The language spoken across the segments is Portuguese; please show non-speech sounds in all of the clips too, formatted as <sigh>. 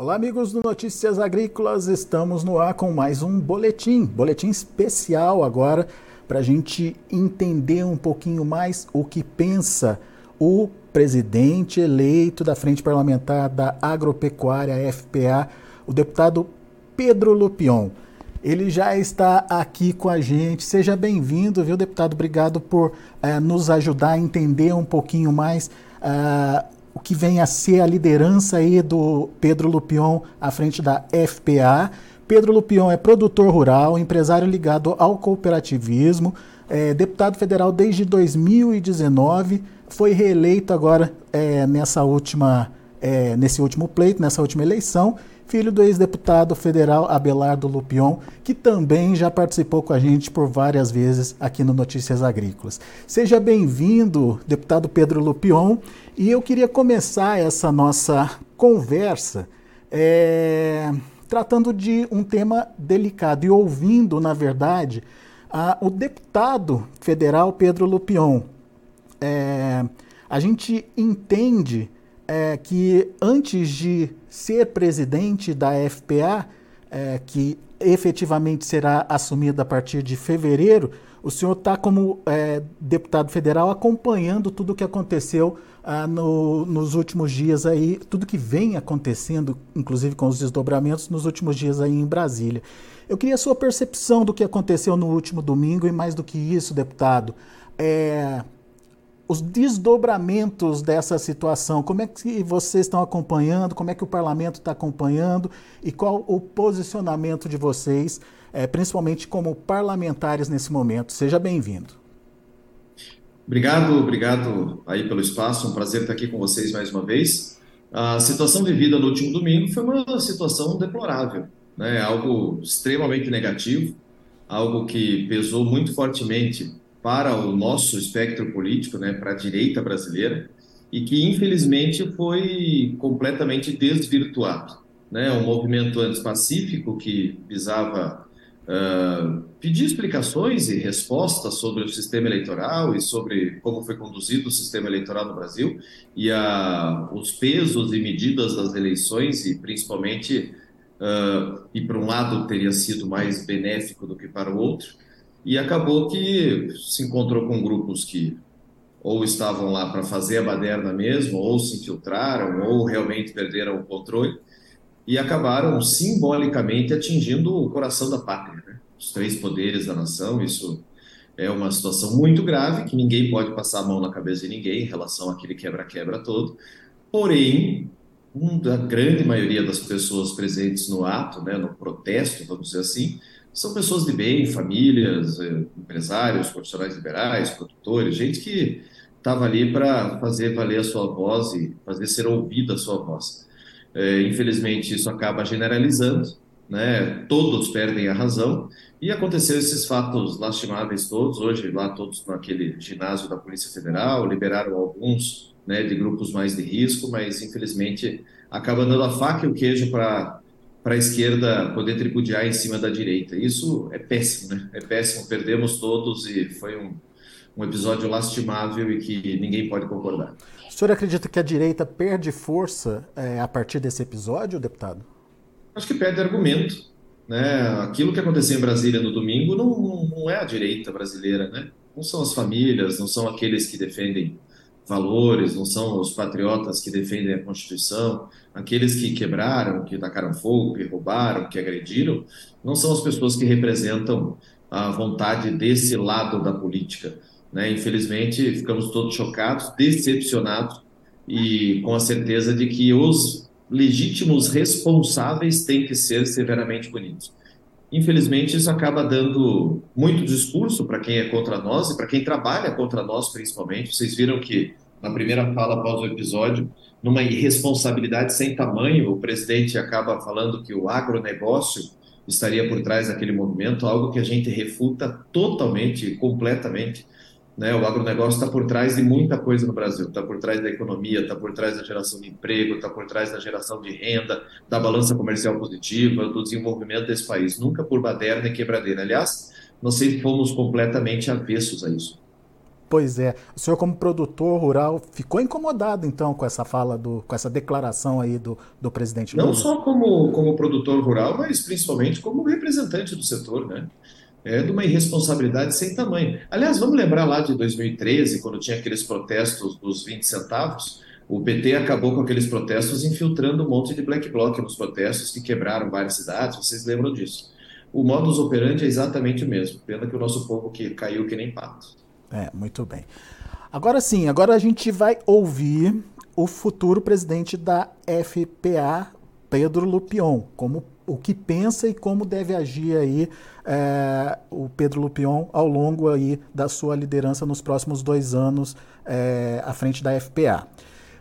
Olá, amigos do Notícias Agrícolas. Estamos no ar com mais um boletim, boletim especial agora para a gente entender um pouquinho mais o que pensa o presidente eleito da Frente Parlamentar da Agropecuária FPA, o deputado Pedro Lupion. Ele já está aqui com a gente. Seja bem-vindo, viu, deputado? Obrigado por uh, nos ajudar a entender um pouquinho mais uh, o que vem a ser a liderança aí do Pedro Lupion à frente da FPA. Pedro Lupion é produtor rural, empresário ligado ao cooperativismo, é deputado federal desde 2019, foi reeleito agora é, nessa última, é, nesse último pleito, nessa última eleição, filho do ex-deputado federal Abelardo Lupion, que também já participou com a gente por várias vezes aqui no Notícias Agrícolas. Seja bem-vindo, deputado Pedro Lupion, e eu queria começar essa nossa conversa é, tratando de um tema delicado e ouvindo, na verdade, a, o deputado federal Pedro Lupion. É, a gente entende é, que antes de ser presidente da FPA, é, que efetivamente será assumida a partir de fevereiro, o senhor está como é, deputado federal acompanhando tudo o que aconteceu ah, no, nos últimos dias aí, tudo que vem acontecendo, inclusive com os desdobramentos nos últimos dias aí em Brasília. Eu queria a sua percepção do que aconteceu no último domingo e mais do que isso, deputado. É, os desdobramentos dessa situação, como é que vocês estão acompanhando, como é que o parlamento está acompanhando e qual o posicionamento de vocês, é, principalmente como parlamentares nesse momento. Seja bem-vindo. Obrigado, obrigado aí pelo espaço, um prazer estar aqui com vocês mais uma vez. A situação vivida no último domingo foi uma situação deplorável, né? algo extremamente negativo, algo que pesou muito fortemente para o nosso espectro político, né, para a direita brasileira, e que infelizmente foi completamente desvirtuado. Né? Um movimento antes pacífico que visava uh, pedir explicações e respostas sobre o sistema eleitoral e sobre como foi conduzido o sistema eleitoral no Brasil e a, os pesos e medidas das eleições e principalmente uh, e para um lado teria sido mais benéfico do que para o outro e acabou que se encontrou com grupos que ou estavam lá para fazer a baderna mesmo, ou se infiltraram, ou realmente perderam o controle, e acabaram simbolicamente atingindo o coração da pátria, né? os três poderes da nação. Isso é uma situação muito grave, que ninguém pode passar a mão na cabeça de ninguém em relação àquele quebra-quebra todo. Porém, a grande maioria das pessoas presentes no ato, né, no protesto, vamos dizer assim, são pessoas de bem, famílias, eh, empresários, profissionais liberais, produtores, gente que estava ali para fazer valer a sua voz e fazer ser ouvida a sua voz. É, infelizmente, isso acaba generalizando, né? todos perdem a razão, e aconteceu esses fatos lastimáveis todos, hoje lá todos naquele ginásio da Polícia Federal, liberaram alguns né, de grupos mais de risco, mas infelizmente acaba dando a faca e o queijo para para a esquerda poder tripudiar em cima da direita. Isso é péssimo, né? É péssimo, perdemos todos e foi um, um episódio lastimável e que ninguém pode concordar. O senhor acredita que a direita perde força é, a partir desse episódio, deputado? Acho que perde argumento. Né? Aquilo que aconteceu em Brasília no domingo não, não é a direita brasileira, né? Não são as famílias, não são aqueles que defendem valores, não são os patriotas que defendem a Constituição, aqueles que quebraram, que tacaram fogo, que roubaram, que agrediram, não são as pessoas que representam a vontade desse lado da política. Né? Infelizmente, ficamos todos chocados, decepcionados e com a certeza de que os legítimos responsáveis têm que ser severamente punidos. Infelizmente, isso acaba dando muito discurso para quem é contra nós e para quem trabalha contra nós, principalmente. Vocês viram que na primeira fala após o episódio, numa irresponsabilidade sem tamanho, o presidente acaba falando que o agronegócio estaria por trás daquele movimento, algo que a gente refuta totalmente, completamente. Né? O agronegócio está por trás de muita coisa no Brasil, está por trás da economia, está por trás da geração de emprego, está por trás da geração de renda, da balança comercial positiva, do desenvolvimento desse país, nunca por baderna e quebradeira. Aliás, nós sempre fomos completamente avessos a isso. Pois é. O senhor, como produtor rural, ficou incomodado, então, com essa fala, do, com essa declaração aí do, do presidente Lula? Não só como, como produtor rural, mas principalmente como representante do setor, né? É de uma irresponsabilidade sem tamanho. Aliás, vamos lembrar lá de 2013, quando tinha aqueles protestos dos 20 centavos, o PT acabou com aqueles protestos infiltrando um monte de black bloc nos protestos que quebraram várias cidades, vocês lembram disso. O modus operandi é exatamente o mesmo, pena que o nosso povo que caiu que nem pato. É, muito bem. Agora sim, agora a gente vai ouvir o futuro presidente da FPA, Pedro Lupion, como o que pensa e como deve agir aí é, o Pedro Lupion ao longo aí da sua liderança nos próximos dois anos é, à frente da FPA.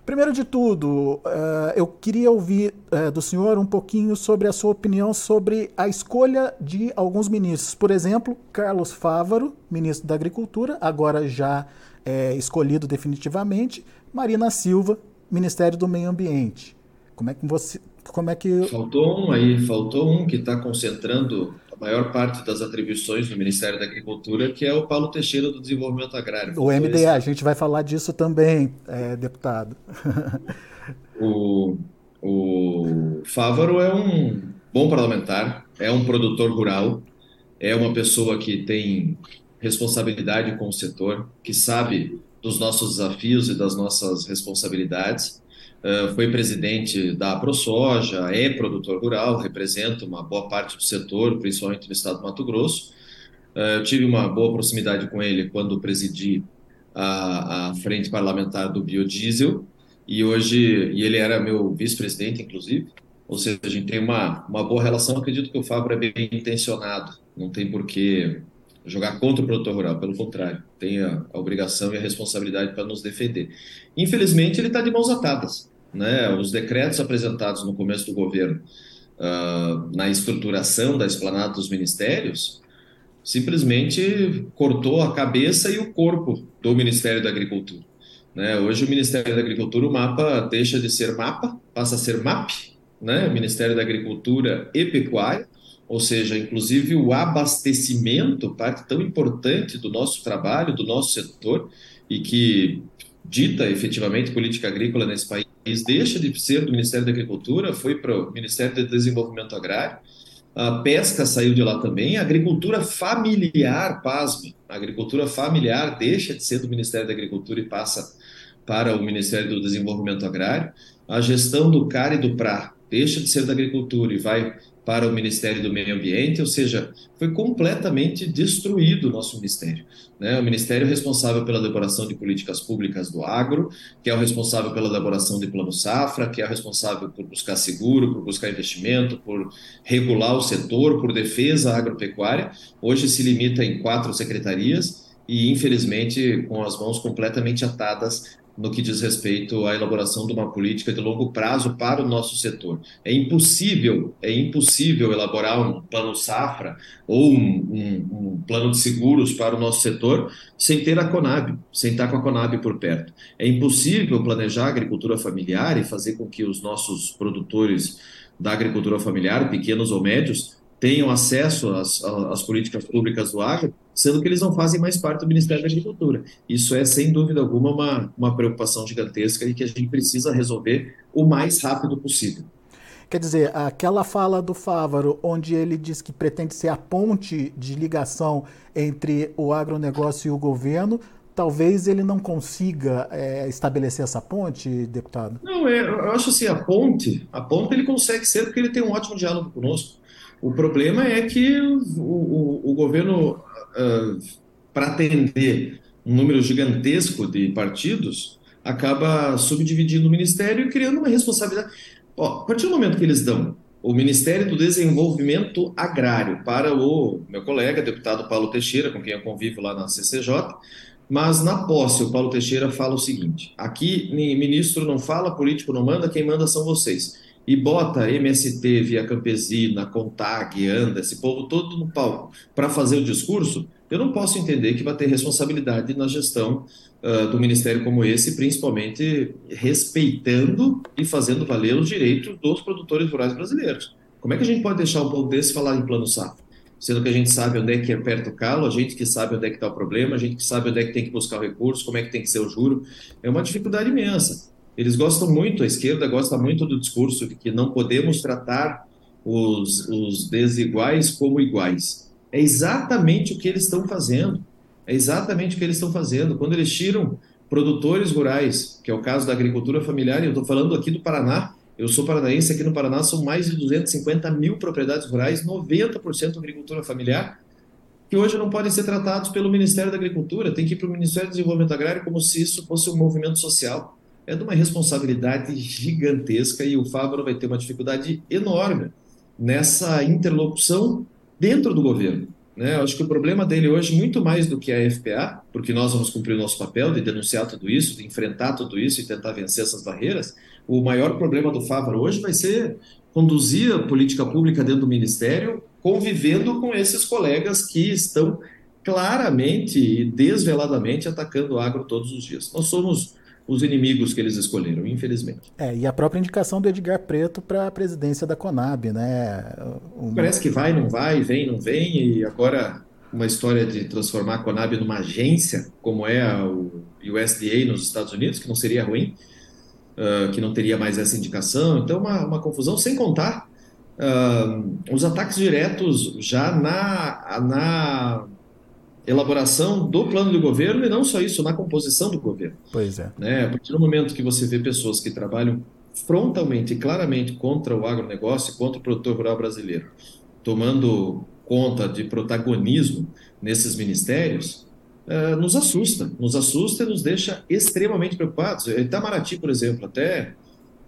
Primeiro de tudo, uh, eu queria ouvir uh, do senhor um pouquinho sobre a sua opinião sobre a escolha de alguns ministros. Por exemplo, Carlos Fávaro, ministro da Agricultura, agora já é, escolhido definitivamente, Marina Silva, Ministério do Meio Ambiente. Como é que você. Como é que... Faltou um aí, faltou um que está concentrando maior parte das atribuições do Ministério da Agricultura, que é o Paulo Teixeira do Desenvolvimento Agrário. O MDA, a gente vai falar disso também, é, deputado. <laughs> o, o Fávaro é um bom parlamentar, é um produtor rural, é uma pessoa que tem responsabilidade com o setor, que sabe dos nossos desafios e das nossas responsabilidades foi presidente da ProSoja, é produtor rural, representa uma boa parte do setor, principalmente no estado do Mato Grosso. Uh, eu tive uma boa proximidade com ele quando presidi a, a frente parlamentar do biodiesel e hoje e ele era meu vice-presidente, inclusive. Ou seja, a gente tem uma, uma boa relação. Acredito que o Fábio é bem intencionado, não tem por que jogar contra o produtor rural, pelo contrário, tem a, a obrigação e a responsabilidade para nos defender. Infelizmente, ele está de mãos atadas né, os decretos apresentados no começo do governo uh, na estruturação da esplanada dos ministérios simplesmente cortou a cabeça e o corpo do Ministério da Agricultura. Né? Hoje o Ministério da Agricultura, o mapa deixa de ser mapa, passa a ser MAP, né? Ministério da Agricultura e Pecuária, ou seja, inclusive o abastecimento, parte tão importante do nosso trabalho, do nosso setor, e que dita efetivamente política agrícola nesse país deixa de ser do Ministério da Agricultura, foi para o Ministério do Desenvolvimento Agrário. A pesca saiu de lá também. A agricultura familiar, pasme, a agricultura familiar deixa de ser do Ministério da Agricultura e passa para o Ministério do Desenvolvimento Agrário. A gestão do CAR e do PRA deixa de ser da agricultura e vai para o Ministério do Meio Ambiente, ou seja, foi completamente destruído o nosso ministério. Né? O ministério responsável pela elaboração de políticas públicas do agro, que é o responsável pela elaboração de plano safra, que é o responsável por buscar seguro, por buscar investimento, por regular o setor, por defesa agropecuária, hoje se limita em quatro secretarias e, infelizmente, com as mãos completamente atadas no que diz respeito à elaboração de uma política de longo prazo para o nosso setor. É impossível, é impossível elaborar um plano safra ou um, um, um, plano de seguros para o nosso setor sem ter a Conab, sem estar com a Conab por perto. É impossível planejar a agricultura familiar e fazer com que os nossos produtores da agricultura familiar, pequenos ou médios, tenham acesso às, às, políticas públicas do agro, sendo que eles não fazem mais parte do Ministério da Agricultura. Isso é, sem dúvida alguma, uma, uma preocupação gigantesca e que a gente precisa resolver o mais rápido possível. Quer dizer, aquela fala do Fávaro, onde ele diz que pretende ser a ponte de ligação entre o agronegócio e o governo, talvez ele não consiga é, estabelecer essa ponte, deputado? Não, é, eu acho assim, a ponte, a ponte ele consegue ser porque ele tem um ótimo diálogo conosco. O problema é que o, o, o governo, uh, para atender um número gigantesco de partidos, acaba subdividindo o ministério e criando uma responsabilidade. Ó, a partir do momento que eles dão o Ministério do Desenvolvimento Agrário para o meu colega, deputado Paulo Teixeira, com quem eu convivo lá na CCJ, mas na posse o Paulo Teixeira fala o seguinte: aqui ministro não fala, político não manda, quem manda são vocês e bota MST, Via Campesina, Contag, Anda, esse povo todo no palco para fazer o discurso, eu não posso entender que vai ter responsabilidade na gestão uh, do ministério como esse, principalmente respeitando e fazendo valer os direitos dos produtores rurais brasileiros. Como é que a gente pode deixar um povo desse falar em plano safra? sendo que a gente sabe onde é que aperta o calo, a gente que sabe onde é que está o problema, a gente que sabe onde é que tem que buscar o recurso, como é que tem que ser o juro. É uma dificuldade imensa. Eles gostam muito, a esquerda gosta muito do discurso de que não podemos tratar os, os desiguais como iguais. É exatamente o que eles estão fazendo. É exatamente o que eles estão fazendo. Quando eles tiram produtores rurais, que é o caso da agricultura familiar, e eu estou falando aqui do Paraná, eu sou paranaense, aqui no Paraná são mais de 250 mil propriedades rurais, 90% agricultura familiar, que hoje não podem ser tratados pelo Ministério da Agricultura, tem que ir para o Ministério do Desenvolvimento Agrário como se isso fosse um movimento social. É de uma responsabilidade gigantesca e o Fávaro vai ter uma dificuldade enorme nessa interlocução dentro do governo. Né? Acho que o problema dele hoje, muito mais do que a FPA, porque nós vamos cumprir o nosso papel de denunciar tudo isso, de enfrentar tudo isso e tentar vencer essas barreiras, o maior problema do Fávaro hoje vai ser conduzir a política pública dentro do Ministério, convivendo com esses colegas que estão claramente e desveladamente atacando o agro todos os dias. Nós somos os inimigos que eles escolheram, infelizmente. É, e a própria indicação do Edgar Preto para a presidência da Conab, né? Uma... Parece que vai, não vai, vem, não vem, e agora uma história de transformar a Conab numa agência, como é o USDA nos Estados Unidos, que não seria ruim, uh, que não teria mais essa indicação. Então, uma, uma confusão, sem contar uh, os ataques diretos já na, na elaboração do plano do governo e não só isso, na composição do governo. Pois é. Né? A partir do momento que você vê pessoas que trabalham frontalmente e claramente contra o agronegócio, contra o produtor rural brasileiro, tomando conta de protagonismo nesses ministérios, uh, nos assusta, nos assusta e nos deixa extremamente preocupados. Itamaraty, por exemplo, até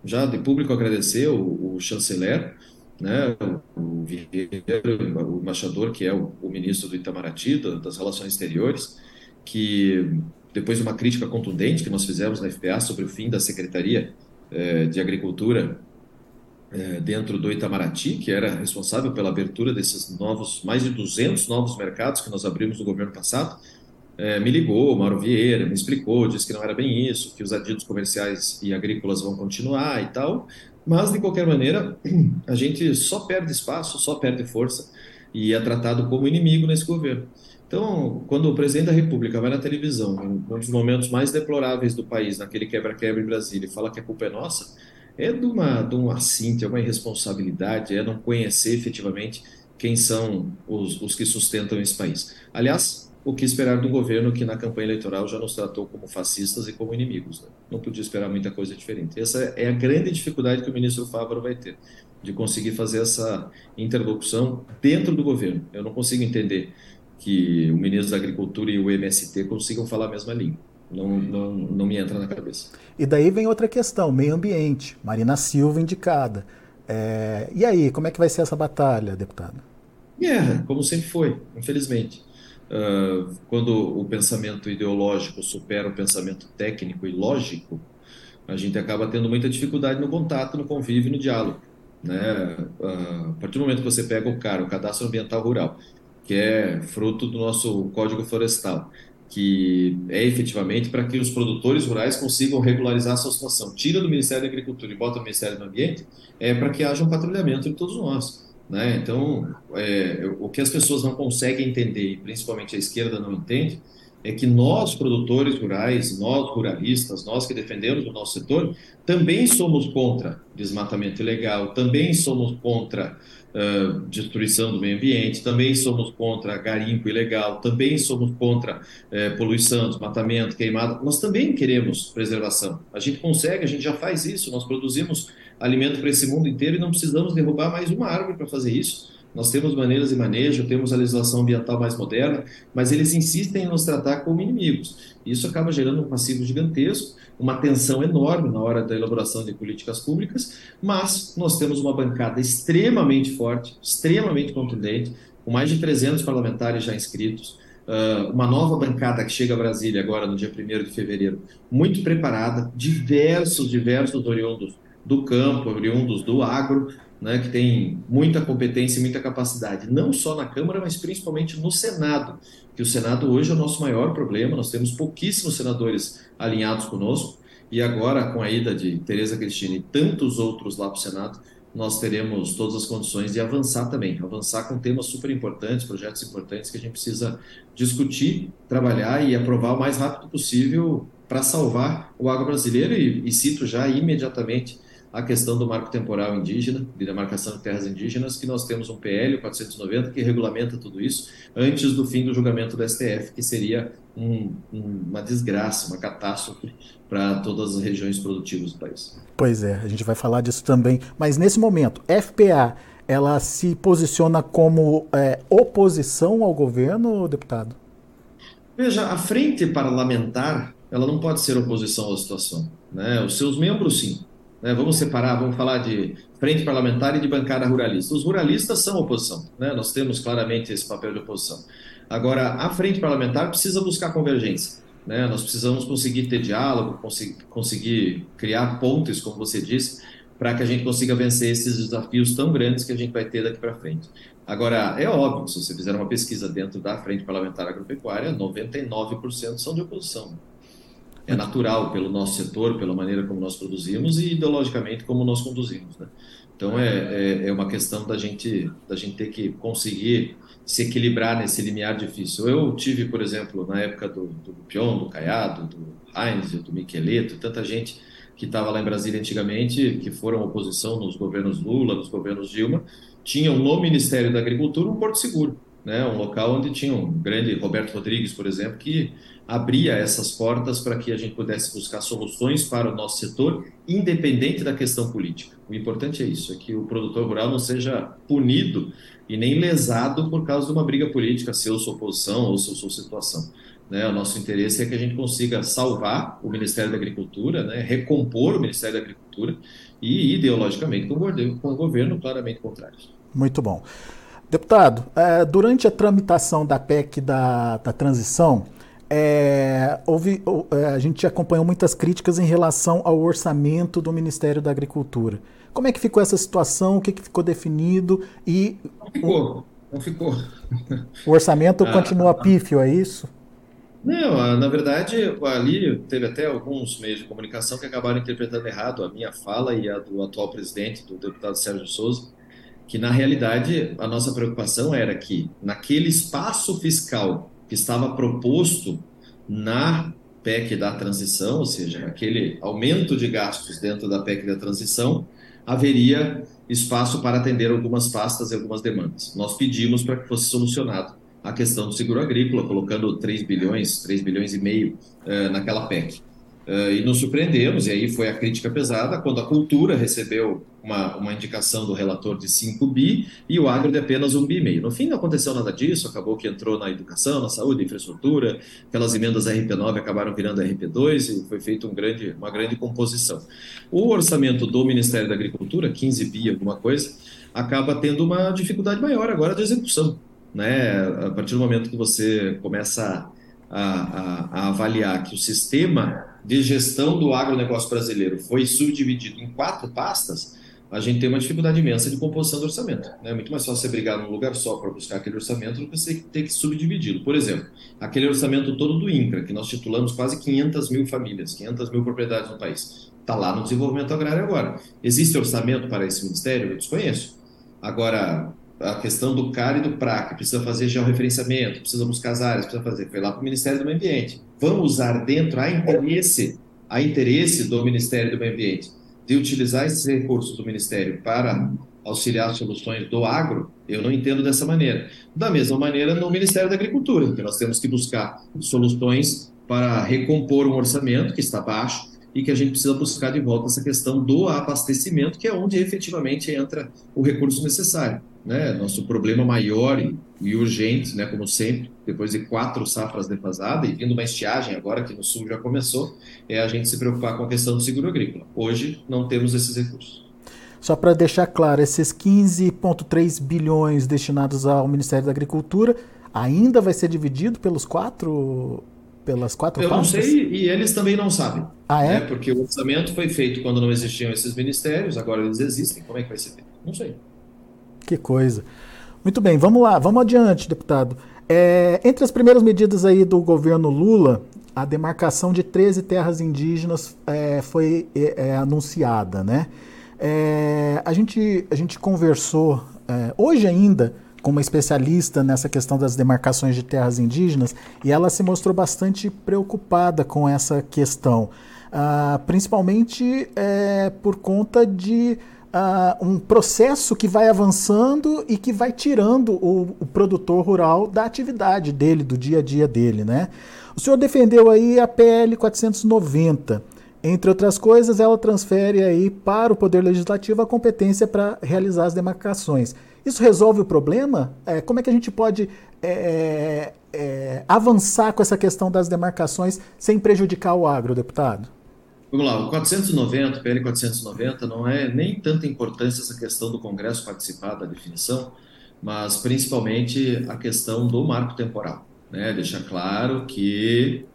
já de público agradeceu o, o chanceler, né, o Vieira, o embaixador, que é o, o ministro do Itamaraty, das Relações Exteriores, que depois de uma crítica contundente que nós fizemos na FPA sobre o fim da Secretaria eh, de Agricultura eh, dentro do Itamaraty, que era responsável pela abertura desses novos, mais de 200 novos mercados que nós abrimos no governo passado, eh, me ligou, Mauro Vieira, me explicou, disse que não era bem isso, que os adidos comerciais e agrícolas vão continuar e tal, mas, de qualquer maneira, <clears throat> a gente só perde espaço, só perde força e é tratado como inimigo nesse governo. Então, quando o presidente da República vai na televisão, um dos momentos mais deploráveis do país, naquele quebra-quebra em Brasília, e fala que a culpa é nossa, é de, uma, de um assinte, é uma irresponsabilidade, é não conhecer efetivamente quem são os, os que sustentam esse país. Aliás, o que esperar do governo que na campanha eleitoral já nos tratou como fascistas e como inimigos. Né? Não podia esperar muita coisa diferente. Essa é a grande dificuldade que o ministro Fávaro vai ter, de conseguir fazer essa interlocução dentro do governo. Eu não consigo entender que o ministro da Agricultura e o MST consigam falar a mesma língua. Não, não, não me entra na cabeça. E daí vem outra questão, meio ambiente. Marina Silva indicada. É... E aí, como é que vai ser essa batalha, deputado? Guerra, como sempre foi, infelizmente. Uh, quando o pensamento ideológico supera o pensamento técnico e lógico, a gente acaba tendo muita dificuldade no contato, no convívio, no diálogo. Né? Uh, a partir do momento que você pega o CAR, o Cadastro Ambiental Rural, que é fruto do nosso Código Florestal, que é efetivamente para que os produtores rurais consigam regularizar a sua situação. Tira do Ministério da Agricultura e bota no Ministério do Ambiente, é para que haja um patrulhamento de todos nós. Né? Então, é, o que as pessoas não conseguem entender, e principalmente a esquerda não entende, é que nós, produtores rurais, nós ruralistas, nós que defendemos o nosso setor, também somos contra desmatamento ilegal, também somos contra uh, destruição do meio ambiente, também somos contra garimpo ilegal, também somos contra uh, poluição, desmatamento, queimada. Nós também queremos preservação. A gente consegue, a gente já faz isso, nós produzimos alimento para esse mundo inteiro e não precisamos derrubar mais uma árvore para fazer isso. Nós temos maneiras de manejo, temos a legislação ambiental mais moderna, mas eles insistem em nos tratar como inimigos. Isso acaba gerando um passivo gigantesco, uma tensão enorme na hora da elaboração de políticas públicas, mas nós temos uma bancada extremamente forte, extremamente contundente, com mais de 300 parlamentares já inscritos, uma nova bancada que chega a Brasília agora no dia 1 de fevereiro, muito preparada, diversos, diversos oriundos do campo, oriundos do agro, né, que tem muita competência e muita capacidade, não só na Câmara, mas principalmente no Senado, que o Senado hoje é o nosso maior problema, nós temos pouquíssimos senadores alinhados conosco, e agora com a ida de Tereza Cristina e tantos outros lá para o Senado, nós teremos todas as condições de avançar também, avançar com temas super importantes, projetos importantes que a gente precisa discutir, trabalhar e aprovar o mais rápido possível para salvar o agro brasileiro e, e cito já imediatamente a questão do marco temporal indígena, de demarcação de terras indígenas, que nós temos um PL 490 que regulamenta tudo isso antes do fim do julgamento do STF, que seria um, um, uma desgraça, uma catástrofe para todas as regiões produtivas do país. Pois é, a gente vai falar disso também. Mas nesse momento, FPA, ela se posiciona como é, oposição ao governo, deputado? Veja, a frente parlamentar, ela não pode ser oposição à situação. Né? Os seus membros, sim. Né? Vamos separar, vamos falar de frente parlamentar e de bancada ruralista. Os ruralistas são oposição, né? nós temos claramente esse papel de oposição. Agora, a frente parlamentar precisa buscar convergência. Né? Nós precisamos conseguir ter diálogo, conseguir, criar pontes, como você disse, para que a gente consiga vencer esses desafios tão grandes que a gente vai ter daqui para frente. Agora, é óbvio, se você fizer uma pesquisa dentro da Frente Parlamentar Agropecuária, 99% são de oposição é natural pelo nosso setor, pela maneira como nós produzimos e ideologicamente como nós conduzimos. Né? Então é, é, é, uma questão da gente, da gente ter que conseguir se equilibrar nesse limiar difícil. Eu tive, por exemplo, na época do, do Pion, do Caiado, do Heinz, do Micheleto, tanta gente que estava lá em Brasília antigamente, que foram oposição nos governos Lula, nos governos Dilma, tinham no Ministério da Agricultura um porto seguro né, um local onde tinha um grande Roberto Rodrigues, por exemplo, que abria essas portas para que a gente pudesse buscar soluções para o nosso setor, independente da questão política. O importante é isso, é que o produtor rural não seja punido e nem lesado por causa de uma briga política, se eu sou oposição ou se eu sou situação. Né, o nosso interesse é que a gente consiga salvar o Ministério da Agricultura, né, recompor o Ministério da Agricultura e, ideologicamente, com o governo claramente contrário. Muito bom. Deputado, é, durante a tramitação da PEC da, da transição, é, houve, é, a gente acompanhou muitas críticas em relação ao orçamento do Ministério da Agricultura. Como é que ficou essa situação? O que, que ficou definido? E não ficou, não ficou. <laughs> O orçamento ah, continua pífio, é isso? Não, na verdade, ali teve até alguns meios de comunicação que acabaram interpretando errado a minha fala e a do atual presidente, do deputado Sérgio Souza que na realidade a nossa preocupação era que naquele espaço fiscal que estava proposto na PEC da transição, ou seja, aquele aumento de gastos dentro da PEC da transição, haveria espaço para atender algumas pastas e algumas demandas. Nós pedimos para que fosse solucionado a questão do seguro agrícola, colocando 3 bilhões, 3 bilhões e meio uh, naquela PEC. Uh, e nos surpreendemos, e aí foi a crítica pesada, quando a cultura recebeu uma, uma indicação do relator de 5 bi e o agro de apenas 1 bi e meio. No fim não aconteceu nada disso, acabou que entrou na educação, na saúde, infraestrutura, aquelas emendas RP9 acabaram virando RP2 e foi feita um grande, uma grande composição. O orçamento do Ministério da Agricultura, 15 bi alguma coisa, acaba tendo uma dificuldade maior agora de execução. Né? A partir do momento que você começa a, a, a avaliar que o sistema de gestão do agronegócio brasileiro foi subdividido em quatro pastas, a gente tem uma dificuldade imensa de composição do orçamento. Né? É muito mais fácil você brigar num lugar só para buscar aquele orçamento do que você ter que subdividi-lo. Por exemplo, aquele orçamento todo do INCRA, que nós titulamos quase 500 mil famílias, 500 mil propriedades no país, está lá no desenvolvimento agrário agora. Existe orçamento para esse ministério? Eu desconheço. Agora, a questão do CAR e do PRAC, precisa fazer georreferenciamento, precisa buscar as áreas, precisa fazer, foi lá para o Ministério do Meio Ambiente. Vamos usar dentro a interesse, a interesse do Ministério do Meio Ambiente de utilizar esses recursos do Ministério para auxiliar soluções do agro, eu não entendo dessa maneira. Da mesma maneira, no Ministério da Agricultura, que nós temos que buscar soluções para recompor um orçamento que está baixo e que a gente precisa buscar de volta essa questão do abastecimento, que é onde efetivamente entra o recurso necessário. Né? Nosso problema maior e, e urgente, né, como sempre, depois de quatro safras defasadas e vindo uma estiagem agora que no sul já começou, é a gente se preocupar com a questão do seguro agrícola. Hoje não temos esses recursos. Só para deixar claro, esses 15,3 bilhões destinados ao Ministério da Agricultura ainda vai ser dividido pelos quatro pelas quatro Eu não sei e eles também não sabem. Ah, é? Né? Porque o orçamento foi feito quando não existiam esses ministérios, agora eles existem. Como é que vai ser feito? Não sei. Que coisa. Muito bem, vamos lá, vamos adiante, deputado. É, entre as primeiras medidas aí do governo Lula, a demarcação de 13 terras indígenas é, foi é, é, anunciada, né? É, a, gente, a gente conversou é, hoje ainda com uma especialista nessa questão das demarcações de terras indígenas e ela se mostrou bastante preocupada com essa questão, ah, principalmente é, por conta de ah, um processo que vai avançando e que vai tirando o, o, produtor rural da atividade dele, do dia a dia dele. Né? O senhor defendeu aí a PL 490. Entre outras coisas, ela transfere aí para o Poder Legislativo a competência para realizar as demarcações. Isso resolve o problema? É, como é que a gente pode é, é, avançar com essa questão das demarcações sem prejudicar o agro, deputado? Vamos lá, o 490, o PL 490, não é nem tanta importância essa questão do Congresso participar da definição, mas principalmente a questão do marco temporal. Né? Claro que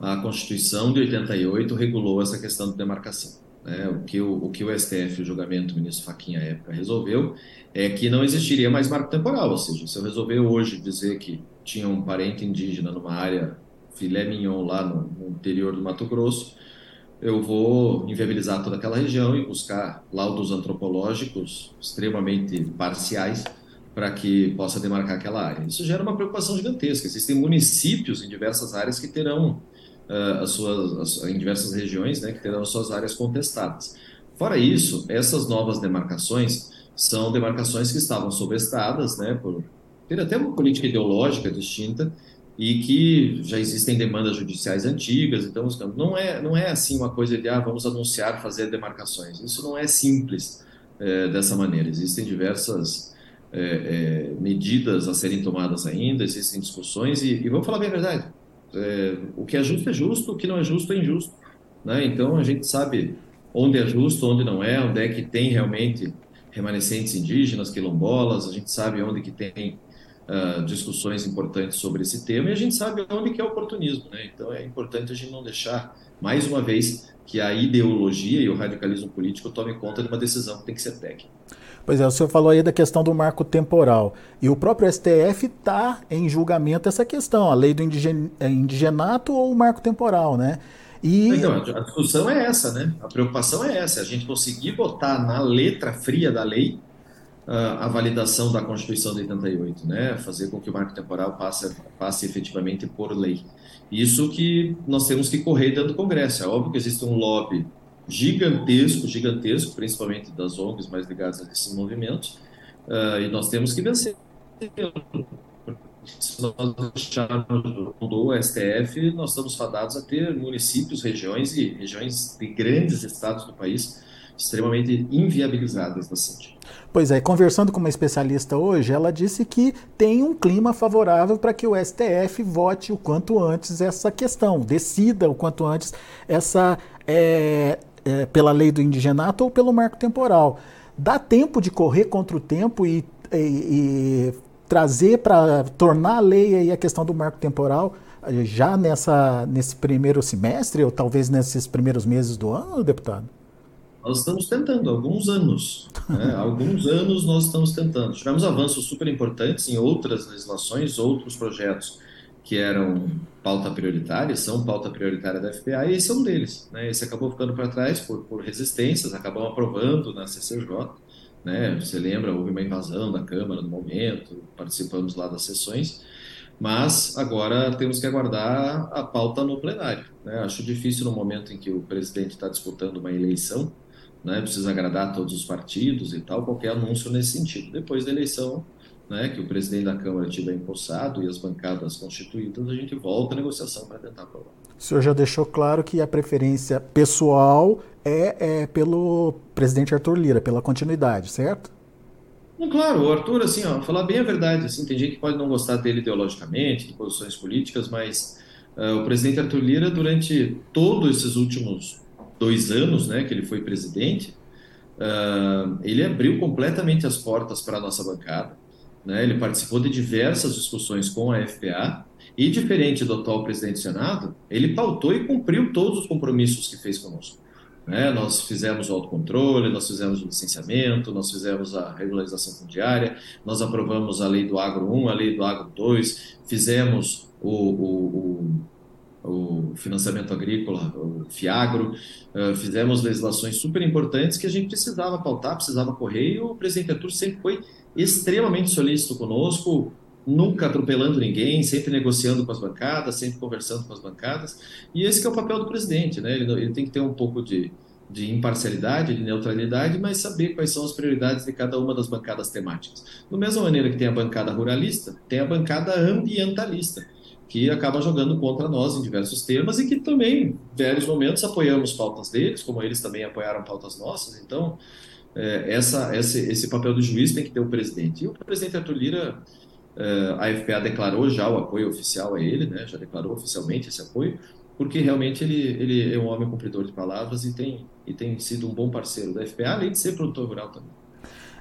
a Constituição de 88 regulou essa questão de demarcação. Né? O, que o, o que o STF, o julgamento do ministro Faquinha à época, resolveu é que não existiria mais marco temporal, ou seja, se eu resolver hoje dizer que tinha um parente indígena numa área filé mignon lá no, no interior do Mato Grosso, eu vou inviabilizar toda aquela região e buscar laudos antropológicos extremamente parciais para que possa demarcar aquela área. Isso gera uma preocupação gigantesca. Existem municípios em diversas áreas que terão uh, as suas, as, em diversas regiões, né, que terão as suas áreas contestadas. Fora isso, essas novas demarcações são demarcações que estavam sobrestadas, né, por ter até uma política ideológica distinta e que já existem demandas judiciais antigas, então não é não é assim uma coisa de ah, vamos anunciar fazer demarcações. Isso não é simples é, dessa maneira. Existem diversas é, é, medidas a serem tomadas ainda, existem discussões e, e vamos falar bem a verdade. É, o que é justo é justo, o que não é justo é injusto. Né? Então a gente sabe onde é justo, onde não é, onde é que tem realmente remanescentes indígenas, quilombolas, a gente sabe onde que tem uh, discussões importantes sobre esse tema e a gente sabe onde que é oportunismo. Né? Então é importante a gente não deixar, mais uma vez, que a ideologia e o radicalismo político tome conta de uma decisão que tem que ser técnica. Pois é, o senhor falou aí da questão do marco temporal. E o próprio STF está em julgamento essa questão, a lei do é, indigenato ou o marco temporal, né? E... Então, a discussão é essa, né? A preocupação é essa, a gente conseguir botar na letra fria da lei uh, a validação da Constituição de 88, né? Fazer com que o marco temporal passe, passe efetivamente por lei. Isso que nós temos que correr dentro do Congresso. É óbvio que existe um lobby gigantesco, gigantesco, principalmente das ONGs mais ligadas a esses movimentos, uh, e nós temos que vencer. Se nós deixarmos do STF, nós estamos fadados a ter municípios, regiões e regiões de grandes estados do país extremamente inviabilizadas da CID. Pois é, conversando com uma especialista hoje, ela disse que tem um clima favorável para que o STF vote o quanto antes essa questão, decida o quanto antes essa é, é, pela lei do indigenato ou pelo marco temporal. Dá tempo de correr contra o tempo e, e, e trazer para tornar a lei aí a questão do marco temporal eh, já nessa, nesse primeiro semestre ou talvez nesses primeiros meses do ano, deputado? Nós estamos tentando, alguns anos. Né? <laughs> alguns anos nós estamos tentando. Tivemos avanços super importantes em outras legislações, outros projetos que eram pauta prioritária, são pauta prioritária da FPA, e esse é um deles. Né? Esse acabou ficando para trás por, por resistências, acabamos aprovando na CCJ. Né? Você lembra, houve uma invasão da Câmara no momento, participamos lá das sessões, mas agora temos que aguardar a pauta no plenário. Né? Acho difícil no momento em que o presidente está disputando uma eleição, né? precisa agradar todos os partidos e tal, qualquer anúncio nesse sentido. Depois da eleição, né, que o presidente da Câmara tiver empossado e as bancadas constituídas, a gente volta à negociação para tentar aprovar. O senhor já deixou claro que a preferência pessoal é, é pelo presidente Arthur Lira, pela continuidade, certo? Não, claro, o Arthur, assim, ó, falar bem a verdade, assim, tem gente que pode não gostar dele ideologicamente, de posições políticas, mas uh, o presidente Arthur Lira, durante todos esses últimos dois anos, né, que ele foi presidente, uh, ele abriu completamente as portas para a nossa bancada, né? Ele participou de diversas discussões com a FPA e, diferente do atual presidente do Senado, ele pautou e cumpriu todos os compromissos que fez conosco. Né? Nós fizemos o autocontrole, nós fizemos o licenciamento, nós fizemos a regularização fundiária, nós aprovamos a lei do Agro 1, a lei do Agro 2, fizemos o, o, o o financiamento agrícola, o FIAGRO, uh, fizemos legislações super importantes que a gente precisava pautar, precisava correr, e o presidente Arthur sempre foi extremamente solícito conosco, nunca atropelando ninguém, sempre negociando com as bancadas, sempre conversando com as bancadas, e esse é o papel do presidente, né? ele, ele tem que ter um pouco de, de imparcialidade, de neutralidade, mas saber quais são as prioridades de cada uma das bancadas temáticas. Da mesma maneira que tem a bancada ruralista, tem a bancada ambientalista, que acaba jogando contra nós em diversos temas e que também, em vários momentos, apoiamos pautas deles, como eles também apoiaram pautas nossas. Então, é, essa, esse, esse papel do juiz tem que ter o presidente. E o presidente Arthur Lira, é, a FPA declarou já o apoio oficial a ele, né, já declarou oficialmente esse apoio, porque realmente ele, ele é um homem cumpridor de palavras e tem, e tem sido um bom parceiro da FPA, além de ser produtor rural também.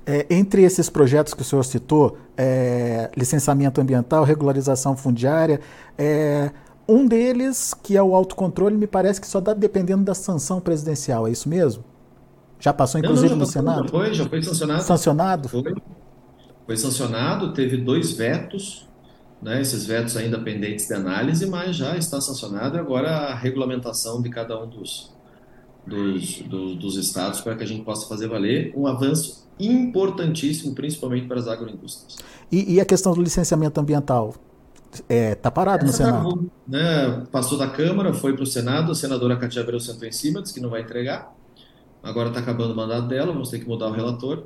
É, entre esses projetos que o senhor citou, é, licenciamento ambiental, regularização fundiária, é, um deles, que é o autocontrole, me parece que só dá dependendo da sanção presidencial, é isso mesmo? Já passou, inclusive, não, não, já no passou, Senado? Já foi, já foi sancionado. Sancionado? Foi, foi sancionado, teve dois vetos, né, esses vetos ainda pendentes de análise, mas já está sancionado e agora a regulamentação de cada um dos, dos, dos, dos estados para que a gente possa fazer valer um avanço importantíssimo, principalmente para as agroindústrias. E, e a questão do licenciamento ambiental? Está é, tá parado Essa no Senado? né, passou da Câmara, foi para o Senado, a senadora Katia Abreu sentou em cima, disse que não vai entregar. Agora está acabando o mandato dela, vamos ter que mudar o relator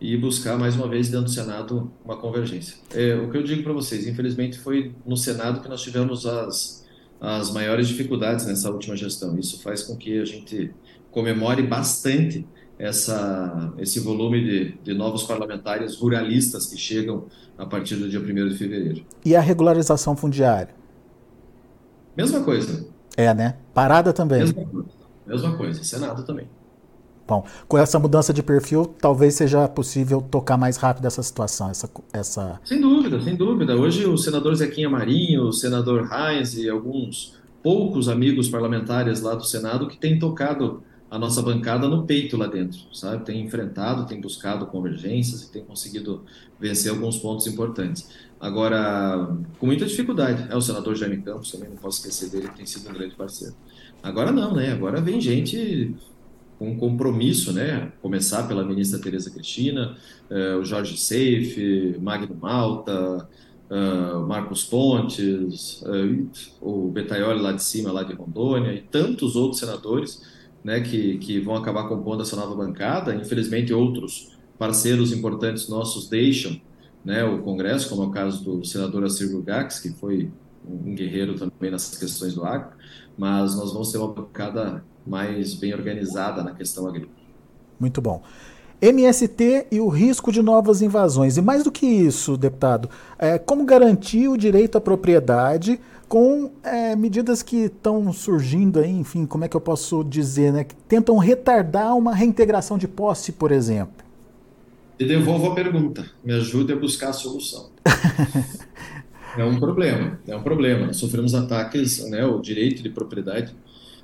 e buscar mais uma vez dentro do Senado uma convergência. É, o que eu digo para vocês, infelizmente foi no Senado que nós tivemos as, as maiores dificuldades nessa última gestão. Isso faz com que a gente comemore bastante essa, esse volume de, de novos parlamentares ruralistas que chegam a partir do dia 1 de fevereiro. E a regularização fundiária? Mesma coisa. É, né? Parada também. Mesma coisa. Mesma coisa. Senado também. Bom, com essa mudança de perfil, talvez seja possível tocar mais rápido essa situação, essa, essa... Sem dúvida, sem dúvida. Hoje o senador Zequinha Marinho, o senador Heinz e alguns poucos amigos parlamentares lá do Senado que têm tocado a nossa bancada no peito lá dentro, sabe? Tem enfrentado, tem buscado convergências e tem conseguido vencer alguns pontos importantes. Agora, com muita dificuldade. É o senador Jaime Campos, também não posso esquecer dele, que tem sido um grande parceiro. Agora não, né? Agora vem gente com compromisso, né? Começar pela ministra Tereza Cristina, eh, o Jorge Seife, Magno Malta, uh, Marcos Pontes, uh, o Betaioli lá de cima, lá de Rondônia, e tantos outros senadores né, que, que vão acabar compondo essa nova bancada. Infelizmente, outros parceiros importantes nossos deixam né, o Congresso, como é o caso do senador Assir Gax, que foi um guerreiro também nessas questões do agro, mas nós vamos ter uma bancada mais bem organizada na questão agrícola. Muito bom. MST e o risco de novas invasões. E mais do que isso, deputado, é, como garantir o direito à propriedade com é, medidas que estão surgindo aí, enfim, como é que eu posso dizer, né, que tentam retardar uma reintegração de posse, por exemplo? E devolvo a pergunta, me ajude a buscar a solução. <laughs> é um problema, é um problema. Nós sofremos ataques, né, o direito de propriedade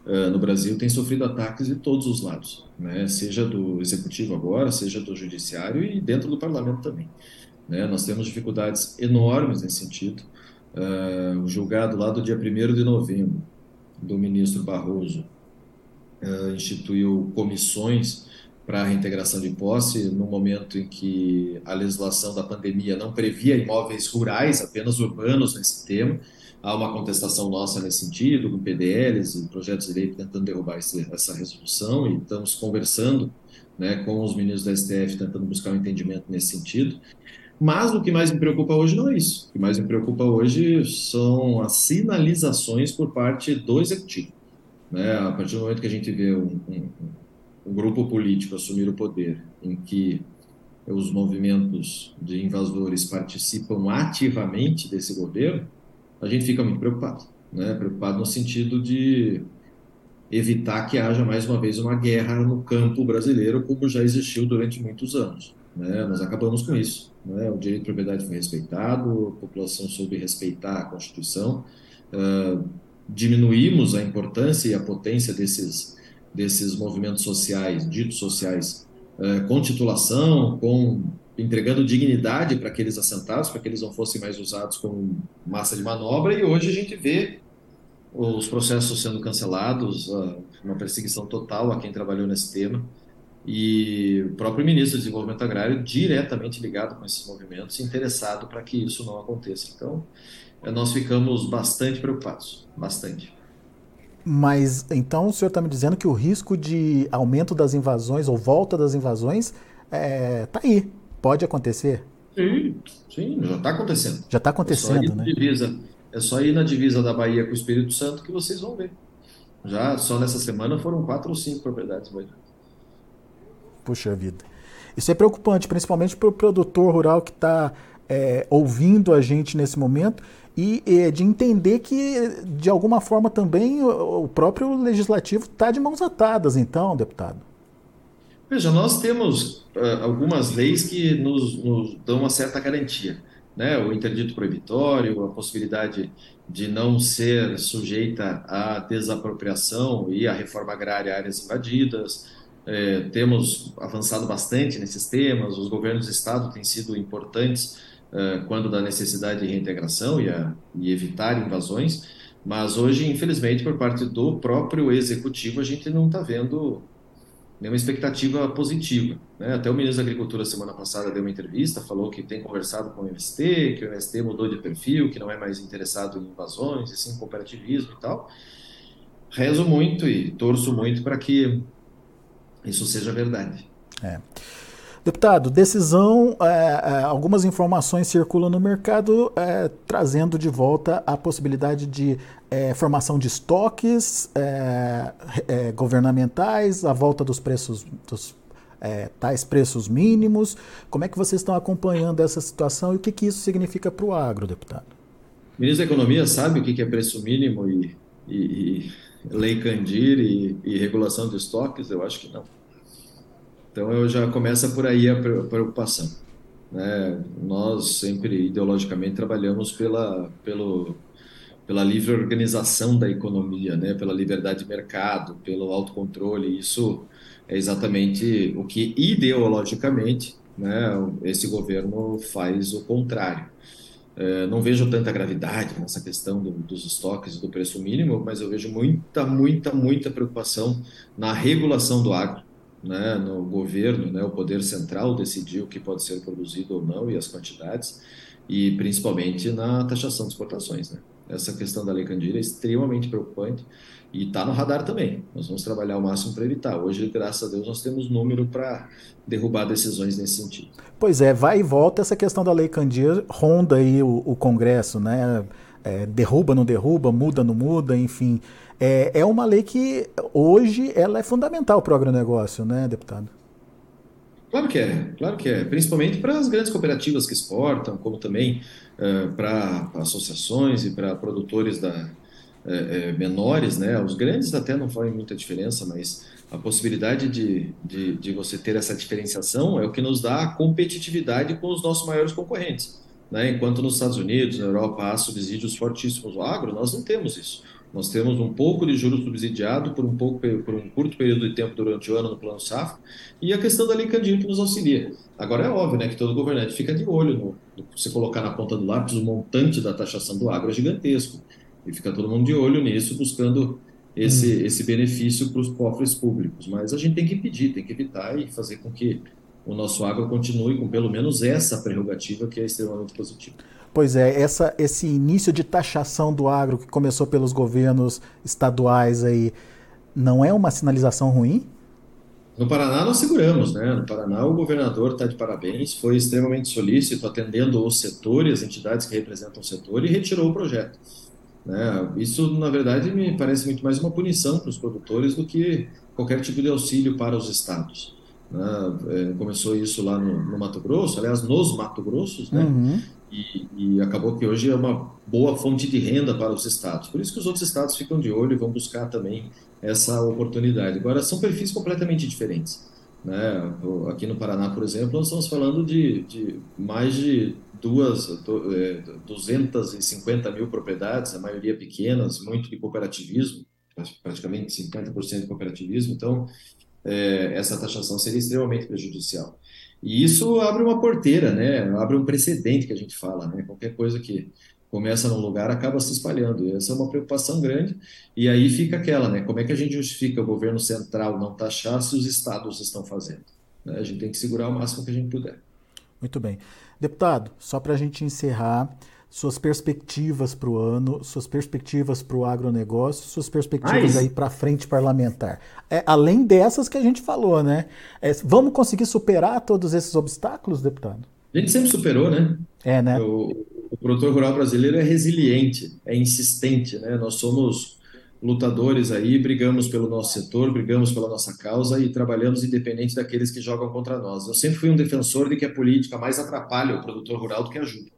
no Brasil tem sofrido ataques de todos os lados, né, seja do executivo agora, seja do judiciário e dentro do parlamento também. Né, nós temos dificuldades enormes nesse sentido uh, o julgado lá do dia 1 de novembro do ministro Barroso uh, instituiu comissões para a reintegração de posse no momento em que a legislação da pandemia não previa imóveis rurais, apenas urbanos nesse tema. Há uma contestação nossa nesse sentido, com PDLs e projetos de lei tentando derrubar esse, essa resolução, e estamos conversando né, com os ministros da STF, tentando buscar um entendimento nesse sentido. Mas o que mais me preocupa hoje não é isso. O que mais me preocupa hoje são as sinalizações por parte do executivo. Né? A partir do momento que a gente vê um, um, um grupo político assumir o poder, em que os movimentos de invasores participam ativamente desse governo, a gente fica muito preocupado. Né? Preocupado no sentido de evitar que haja mais uma vez uma guerra no campo brasileiro, como já existiu durante muitos anos. Né? Nós acabamos com isso. Né? O direito de propriedade foi respeitado, a população soube respeitar a Constituição, uh, diminuímos a importância e a potência desses, desses movimentos sociais, ditos sociais, uh, com titulação, com entregando dignidade para aqueles assentados, para que eles não fossem mais usados como massa de manobra, e hoje a gente vê os processos sendo cancelados, uma perseguição total a quem trabalhou nesse tema, e o próprio ministro do Desenvolvimento Agrário diretamente ligado com esses movimentos, interessado para que isso não aconteça. Então, eh, nós ficamos bastante preocupados, bastante. Mas então o senhor está me dizendo que o risco de aumento das invasões ou volta das invasões está é, tá aí, pode acontecer? Sim, sim, já está acontecendo. Já está acontecendo, é né? Divisa, é só ir na divisa da Bahia com o Espírito Santo que vocês vão ver. Já só nessa semana foram quatro ou cinco propriedades Puxa vida. Isso é preocupante, principalmente para o produtor rural que está é, ouvindo a gente nesse momento e é, de entender que, de alguma forma, também o, o próprio legislativo está de mãos atadas, então, deputado. Veja, nós temos uh, algumas leis que nos, nos, dão uma certa garantia. Né? O interdito proibitório, a possibilidade de não ser sujeita à desapropriação e à reforma agrária áreas invadidas, é, temos avançado bastante nesses temas, os governos do Estado têm sido importantes é, quando da necessidade de reintegração e, a, e evitar invasões, mas hoje, infelizmente, por parte do próprio Executivo, a gente não está vendo nenhuma expectativa positiva. Né? Até o ministro da Agricultura, semana passada, deu uma entrevista, falou que tem conversado com o MST, que o MST mudou de perfil, que não é mais interessado em invasões, e sim em cooperativismo e tal. Rezo muito e torço muito para que isso seja verdade. É. Deputado, decisão, é, é, algumas informações circulam no mercado é, trazendo de volta a possibilidade de é, formação de estoques é, é, governamentais, a volta dos preços, dos tais preços mínimos. Como é que vocês estão acompanhando essa situação e o que, que isso significa para o agro, deputado? O ministro da Economia sabe o que é preço mínimo e, e, e lei Candir e, e, regulação de estoques? Eu acho que não. Então eu já começa por aí a preocupação. Né? Nós sempre ideologicamente trabalhamos pela, pelo, pela livre organização da economia, né? pela liberdade de mercado, pelo autocontrole. Isso é exatamente o que ideologicamente né, esse governo faz o contrário. É, não vejo tanta gravidade nessa questão do, dos estoques e do preço mínimo, mas eu vejo muita, muita, muita preocupação na regulação do agro, né, no governo, né, o poder central decidir o que pode ser produzido ou não e as quantidades, e principalmente na taxação de exportações. Né. Essa questão da Lei Candira é extremamente preocupante e está no radar também. Nós vamos trabalhar o máximo para evitar. Hoje, graças a Deus, nós temos número para derrubar decisões nesse sentido. Pois é, vai e volta essa questão da Lei Candir, ronda aí o, o Congresso, né? É, derruba, não derruba, muda, não muda, enfim. É, é uma lei que hoje ela é fundamental para o agronegócio, né, deputado? Claro que é, claro que é. Principalmente para as grandes cooperativas que exportam, como também uh, para associações e para produtores da, uh, menores, né? Os grandes até não fazem muita diferença, mas a possibilidade de, de, de, você ter essa diferenciação é o que nos dá a competitividade com os nossos maiores concorrentes. Né? Enquanto nos Estados Unidos, na Europa, há subsídios fortíssimos ao agro, nós não temos isso. Nós temos um pouco de juros subsidiado por um, pouco, por um curto período de tempo durante o ano no Plano Safra e a questão da Lei Candir que nos auxilia. Agora é óbvio né, que todo governante fica de olho no, no se colocar na ponta do lápis o montante da taxação do agro é gigantesco e fica todo mundo de olho nisso buscando esse, hum. esse benefício para os cofres públicos. Mas a gente tem que impedir, tem que evitar e fazer com que o nosso agro continue com pelo menos essa prerrogativa que é extremamente positiva. Pois é, essa, esse início de taxação do agro que começou pelos governos estaduais aí, não é uma sinalização ruim? No Paraná nós seguramos, né? No Paraná o governador está de parabéns, foi extremamente solícito, atendendo o setor e as entidades que representam o setor e retirou o projeto. Né? Isso, na verdade, me parece muito mais uma punição para os produtores do que qualquer tipo de auxílio para os estados. Né? É, começou isso lá no, no, Mato Grosso, aliás, nos Mato Grossos, né? Uhum. E, e, acabou que hoje é uma boa fonte de renda para os estados. Por isso que os outros estados ficam de olho e vão buscar também essa oportunidade. Agora, são perfis completamente diferentes. Né? Aqui no Paraná, por exemplo, nós estamos falando de, de mais de duas, 250 é, mil propriedades, a maioria pequenas, muito de cooperativismo, praticamente 50% de cooperativismo. Então, é, essa taxação seria extremamente prejudicial. E isso abre uma porteira, né? abre um precedente que a gente fala. Né? Qualquer coisa que começa num lugar, acaba se espalhando. E essa é uma preocupação grande. E aí fica aquela, né? Como é que a gente justifica o governo central não taxar se os estados estão fazendo? Né? A gente tem que segurar o máximo que a gente puder. Muito bem. Deputado, só para a gente encerrar, suas perspectivas para o ano, suas perspectivas para o agronegócio, suas perspectivas aí para a frente parlamentar. É, além dessas que a gente falou, né? É, vamos conseguir superar todos esses obstáculos, deputado? A gente sempre superou, né? É, né? O, o produtor rural brasileiro é resiliente, é insistente, né? Nós somos lutadores aí, brigamos pelo nosso setor, brigamos pela nossa causa e trabalhamos independente daqueles que jogam contra nós. Eu sempre fui um defensor de que a política mais atrapalha o produtor rural do que ajuda.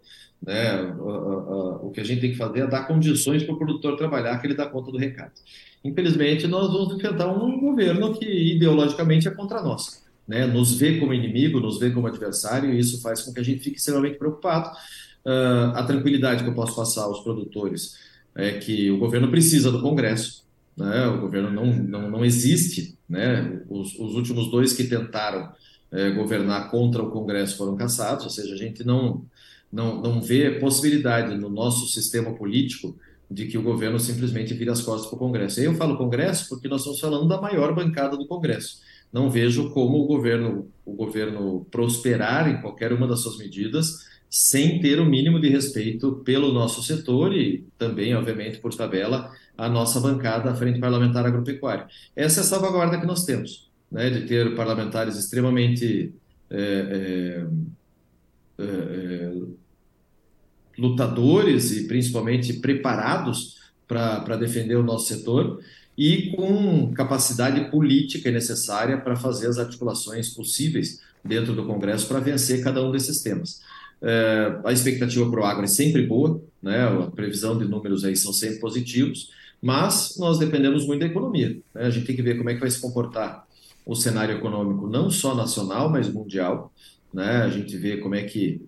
Né? O, que a gente tem que fazer é dar condições para o produtor trabalhar, que ele dá conta do recado. Infelizmente, nós vamos enfrentar um governo que ideologicamente é contra nós. Né? Nos vê como inimigo, nos vê como adversário, e isso faz com que a gente fique extremamente preocupado. Uh, a tranquilidade que eu posso passar aos produtores é que o governo precisa do Congresso, né? o governo não, não, não existe, né? os, os últimos dois que tentaram é, governar contra o Congresso foram cassados, ou seja, a gente não, não, não vê possibilidade no nosso sistema político de que o governo simplesmente vire as costas para o Congresso. E eu falo Congresso porque nós estamos falando da maior bancada do Congresso. Não vejo como o governo, o governo prosperar em qualquer uma das suas medidas sem ter o mínimo de respeito pelo nosso setor e também, obviamente, por tabela, a nossa bancada à frente parlamentar agropecuária. Essa é a salvaguarda que nós temos, né, de ter parlamentares extremamente é, é, lutadores e principalmente preparados para defender o nosso setor e com capacidade política necessária para fazer as articulações possíveis dentro do Congresso para vencer cada um desses temas. É, a expectativa para o agro é sempre boa, né? a previsão de números aí são sempre positivos, mas nós dependemos muito da economia. Né? A gente tem que ver como é que vai se comportar o cenário econômico, não só nacional, mas mundial. Né? A gente vê como é que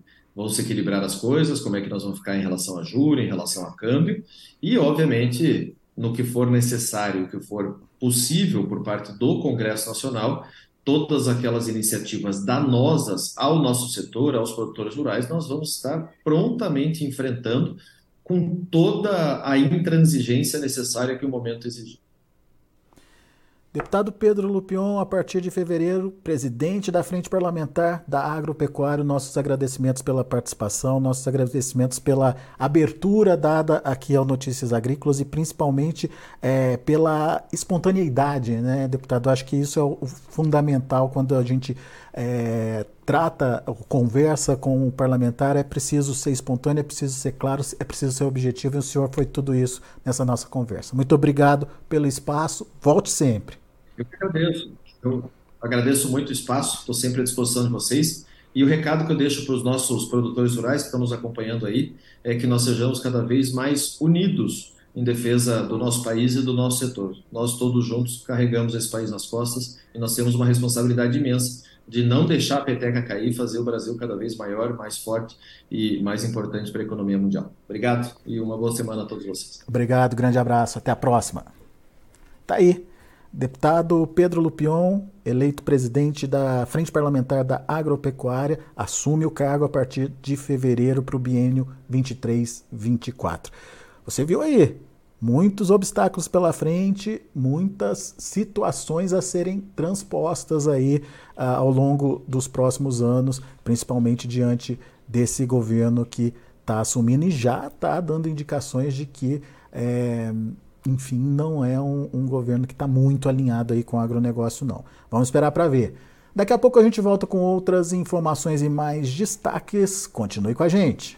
se equilibrar as coisas, como é que nós vamos ficar em relação a juros, em relação a câmbio, e, obviamente, no que for necessário, o que for possível por parte do Congresso Nacional, todas aquelas iniciativas danosas ao nosso setor, aos produtores rurais, nós vamos estar prontamente enfrentando com toda a intransigência necessária que o momento exige. Deputado Pedro Lupion, a partir de fevereiro, presidente da Frente Parlamentar da Agropecuário, nossos agradecimentos pela participação, nossos agradecimentos pela abertura dada aqui ao Notícias Agrícolas e principalmente é, pela espontaneidade, né, deputado? Acho que isso é o fundamental quando a gente é, trata, conversa com o parlamentar, é preciso ser espontâneo, é preciso ser claro, é preciso ser objetivo, e o senhor foi tudo isso nessa nossa conversa. Muito obrigado pelo espaço, volte sempre. Eu agradeço. Eu agradeço muito o espaço, estou sempre à disposição de vocês. E o recado que eu deixo para os nossos produtores rurais que estão nos acompanhando aí é que nós sejamos cada vez mais unidos em defesa do nosso país e do nosso setor. Nós todos juntos carregamos esse país nas costas e nós temos uma responsabilidade imensa de não deixar a peteca cair e fazer o Brasil cada vez maior, mais forte e mais importante para a economia mundial. Obrigado e uma boa semana a todos vocês. Obrigado, grande abraço, até a próxima. Tá aí. Deputado Pedro Lupion, eleito presidente da Frente Parlamentar da Agropecuária, assume o cargo a partir de fevereiro para o biênio 23-24. Você viu aí, muitos obstáculos pela frente, muitas situações a serem transpostas aí uh, ao longo dos próximos anos, principalmente diante desse governo que está assumindo e já está dando indicações de que é, enfim, não é um, um governo que está muito alinhado aí com o agronegócio, não. Vamos esperar para ver. Daqui a pouco a gente volta com outras informações e mais destaques. Continue com a gente.